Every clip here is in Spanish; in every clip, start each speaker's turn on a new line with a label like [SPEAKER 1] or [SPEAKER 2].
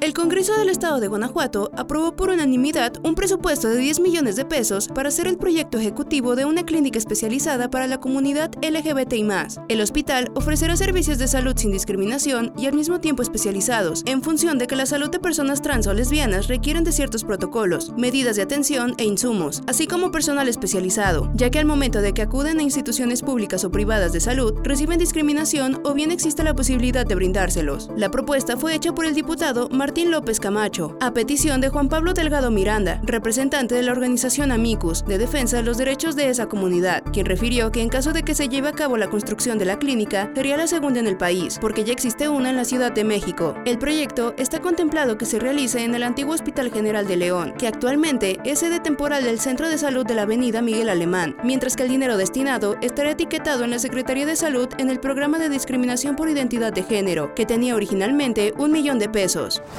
[SPEAKER 1] El Congreso del Estado de Guanajuato aprobó por unanimidad un presupuesto de 10 millones de pesos para hacer el proyecto ejecutivo de una clínica especializada para la comunidad LGBTI+. El hospital ofrecerá servicios de salud sin discriminación y al mismo tiempo especializados, en función de que la salud de personas trans o lesbianas requieren de ciertos protocolos, medidas de atención e insumos, así como personal especializado, ya que al momento de que acuden a instituciones públicas o privadas de salud, reciben discriminación o bien existe la posibilidad de brindárselos. La propuesta fue hecha por el diputado Martín López Camacho, a petición de Juan Pablo Delgado Miranda, representante de la organización Amicus de defensa de los derechos de esa comunidad, quien refirió que en caso de que se lleve a cabo la construcción de la clínica, sería la segunda en el país, porque ya existe una en la Ciudad de México. El proyecto está contemplado que se realice en el antiguo Hospital General de León, que actualmente es sede temporal del Centro de Salud de la Avenida Miguel Alemán, mientras que el dinero destinado estará etiquetado en la Secretaría de Salud en el programa de discriminación por identidad de género, que tenía originalmente un millón de pesos.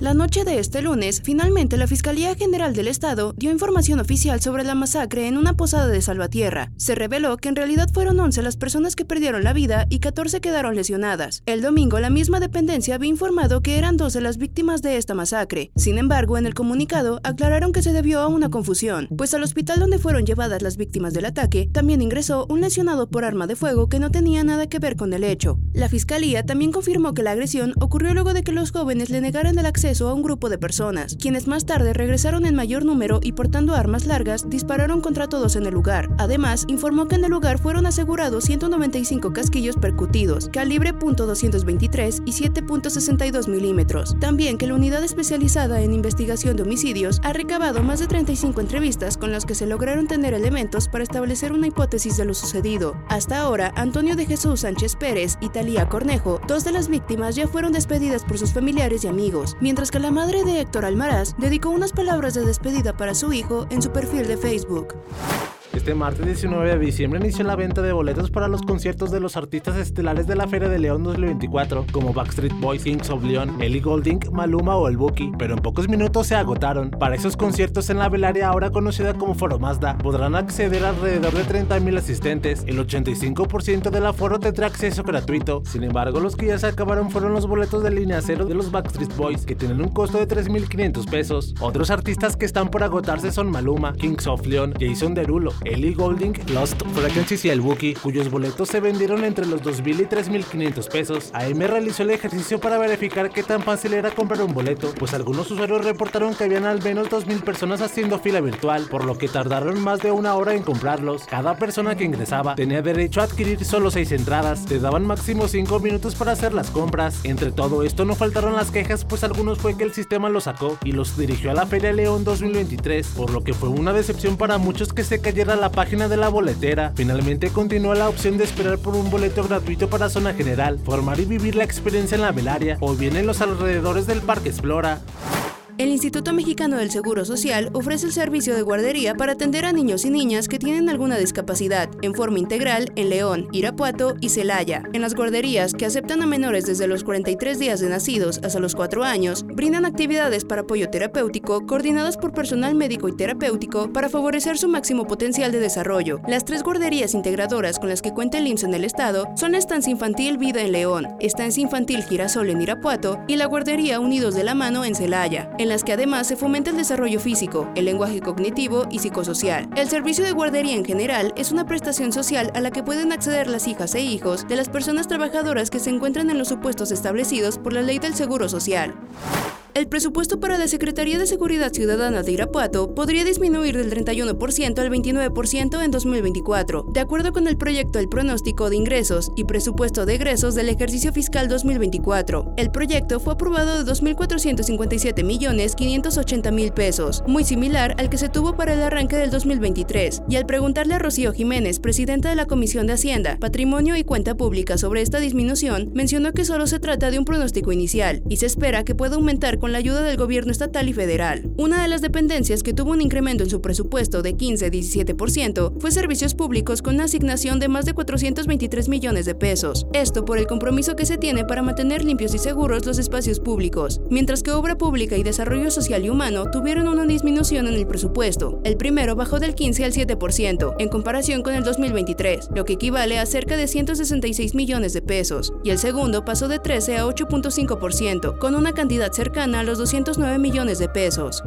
[SPEAKER 1] La noche de este lunes, finalmente la Fiscalía General del Estado dio información oficial sobre la masacre en una posada de Salvatierra. Se reveló que en realidad fueron 11 las personas que perdieron la vida y 14 quedaron lesionadas. El domingo, la misma dependencia había informado que eran 12 las víctimas de esta masacre. Sin embargo, en el comunicado aclararon que se debió a una confusión, pues al hospital donde fueron llevadas las víctimas del ataque también ingresó un lesionado por arma de fuego que no tenía nada que ver con el hecho. La Fiscalía también confirmó que la agresión ocurrió luego de que los jóvenes le negaran el acceso a un grupo de personas, quienes más tarde regresaron en mayor número y portando armas largas dispararon contra todos en el lugar. Además, informó que en el lugar fueron asegurados 195 casquillos percutidos, calibre .223 y 7.62 milímetros. También que la unidad especializada en investigación de homicidios ha recabado más de 35 entrevistas con las que se lograron tener elementos para establecer una hipótesis de lo sucedido. Hasta ahora, Antonio de Jesús Sánchez Pérez y Talía Cornejo, dos de las víctimas ya fueron despedidas por sus familiares y amigos, mientras que la madre de Héctor Almaraz dedicó unas palabras de despedida para su hijo en su perfil de Facebook.
[SPEAKER 2] Este martes 19 de diciembre inició la venta de boletos para los conciertos de los artistas estelares de la Feria de León 2024, como Backstreet Boys, Kings of Leon, Ellie Golding, Maluma o El Buki, pero en pocos minutos se agotaron. Para esos conciertos en la velaria ahora conocida como Foro Mazda, podrán acceder alrededor de 30.000 asistentes. El 85% del aforo tendrá acceso gratuito. Sin embargo, los que ya se acabaron fueron los boletos de línea cero de los Backstreet Boys, que tienen un costo de 3.500 pesos. Otros artistas que están por agotarse son Maluma, Kings of Leon, Jason Derulo, Ellie Golding, Lost Frequencies y el Wookiee, cuyos boletos se vendieron entre los 2.000 y 3.500 pesos. AM realizó el ejercicio para verificar qué tan fácil era comprar un boleto, pues algunos usuarios reportaron que habían al menos 2.000 personas haciendo fila virtual, por lo que tardaron más de una hora en comprarlos. Cada persona que ingresaba tenía derecho a adquirir solo 6 entradas, te daban máximo 5 minutos para hacer las compras. Entre todo esto no faltaron las quejas, pues algunos fue que el sistema los sacó y los dirigió a la Feria León 2023, por lo que fue una decepción para muchos que se cayera la página de la boletera. Finalmente continúa la opción de esperar por un boleto gratuito para zona general, formar y vivir la experiencia en la velaria o bien en los alrededores del Parque Explora.
[SPEAKER 1] El Instituto Mexicano del Seguro Social ofrece el servicio de guardería para atender a niños y niñas que tienen alguna discapacidad en forma integral en León, Irapuato y Celaya. En las guarderías que aceptan a menores desde los 43 días de nacidos hasta los 4 años, brindan actividades para apoyo terapéutico coordinadas por personal médico y terapéutico para favorecer su máximo potencial de desarrollo. Las tres guarderías integradoras con las que cuenta el IMSS en el estado son la Estancia Infantil Vida en León, Estancia Infantil Girasol en Irapuato y la Guardería Unidos de la Mano en Celaya las que además se fomenta el desarrollo físico, el lenguaje cognitivo y psicosocial. El servicio de guardería en general es una prestación social a la que pueden acceder las hijas e hijos de las personas trabajadoras que se encuentran en los supuestos establecidos por la ley del Seguro Social. El presupuesto para la Secretaría de Seguridad Ciudadana de Irapuato podría disminuir del 31% al 29% en 2024, de acuerdo con el proyecto del pronóstico de ingresos y presupuesto de egresos del ejercicio fiscal 2024. El proyecto fue aprobado de 2.457 millones 580 mil pesos, muy similar al que se tuvo para el arranque del 2023. Y al preguntarle a Rocío Jiménez, presidenta de la Comisión de Hacienda, Patrimonio y Cuenta Pública sobre esta disminución, mencionó que solo se trata de un pronóstico inicial y se espera que pueda aumentar con la ayuda del gobierno estatal y federal. Una de las dependencias que tuvo un incremento en su presupuesto de 15-17% fue servicios públicos con asignación de más de 423 millones de pesos. Esto por el compromiso que se tiene para mantener limpios y seguros los espacios públicos, mientras que obra pública y desarrollo social y humano tuvieron una disminución en el presupuesto. El primero bajó del 15 al 7% en comparación con el 2023, lo que equivale a cerca de 166 millones de pesos, y el segundo pasó de 13 a 8.5%, con una cantidad cercana a los 209 millones de pesos.